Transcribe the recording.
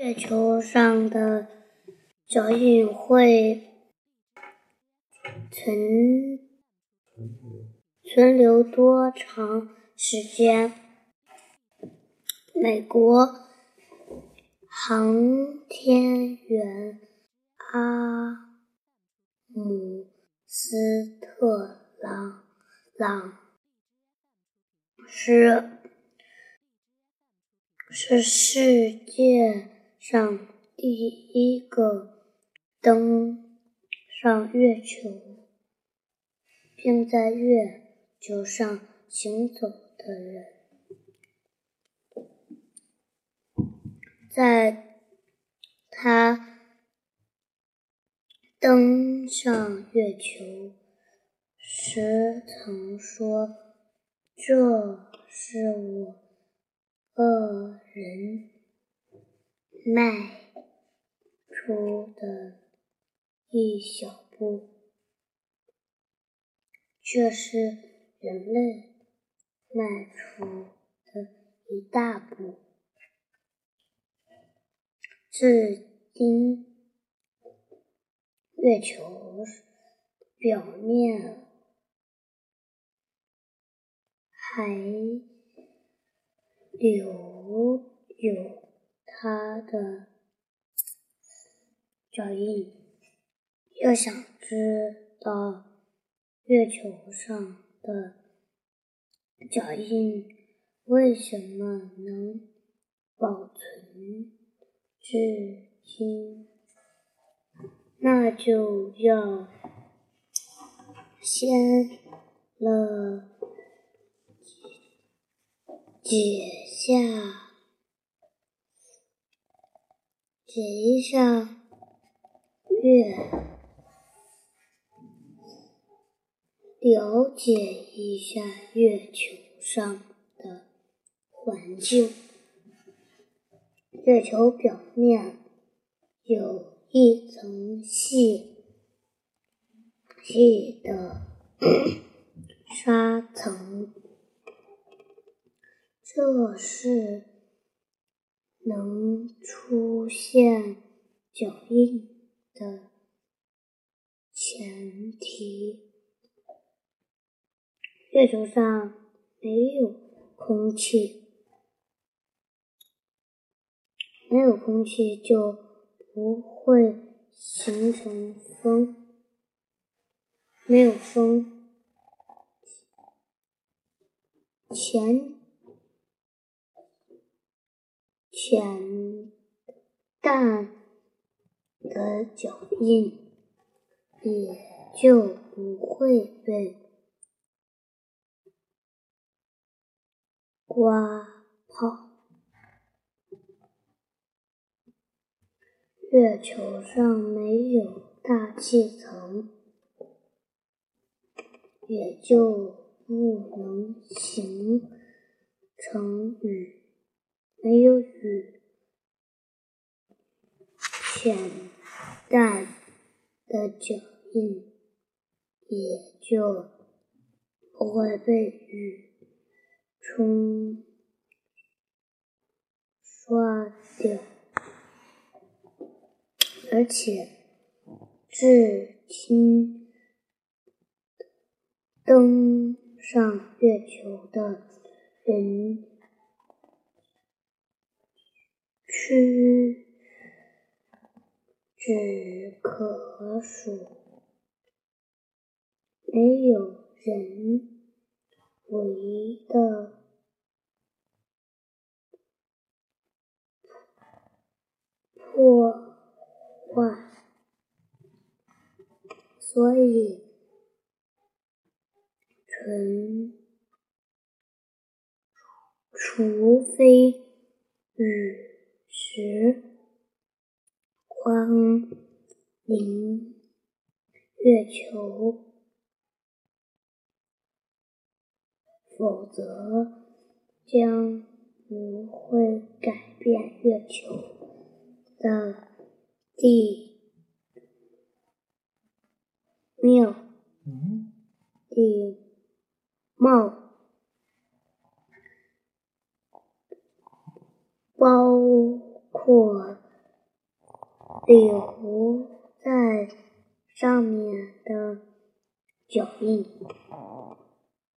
月球上的脚印会存存留多长时间？美国航天员阿姆斯特朗朗是是世界上第一个登上月球并在月球上行走的人。在他登上月球时曾说：“这是我个人迈出的一小步，却是人类迈出的一大步。”至今，月球表面还留有他的脚印。要想知道月球上的脚印为什么能保存？至今，那就要先了解下写一下月，了解一下月球上的环境。月球表面有一层细细的沙层，这是能出现脚印的前提。月球上没有空气。没有空气就不会形成风，没有风，前浅淡的脚印也就不会被刮跑。月球上没有大气层，也就不能形成雨。没有雨，浅淡的脚印也就不会被雨冲刷掉。而且，至今登上月球的人屈指可数，没有人为的破。坏，所以，纯除非与时光临月球，否则将不会改变月球的。地庙，地貌，包括柳湖在上面的脚印。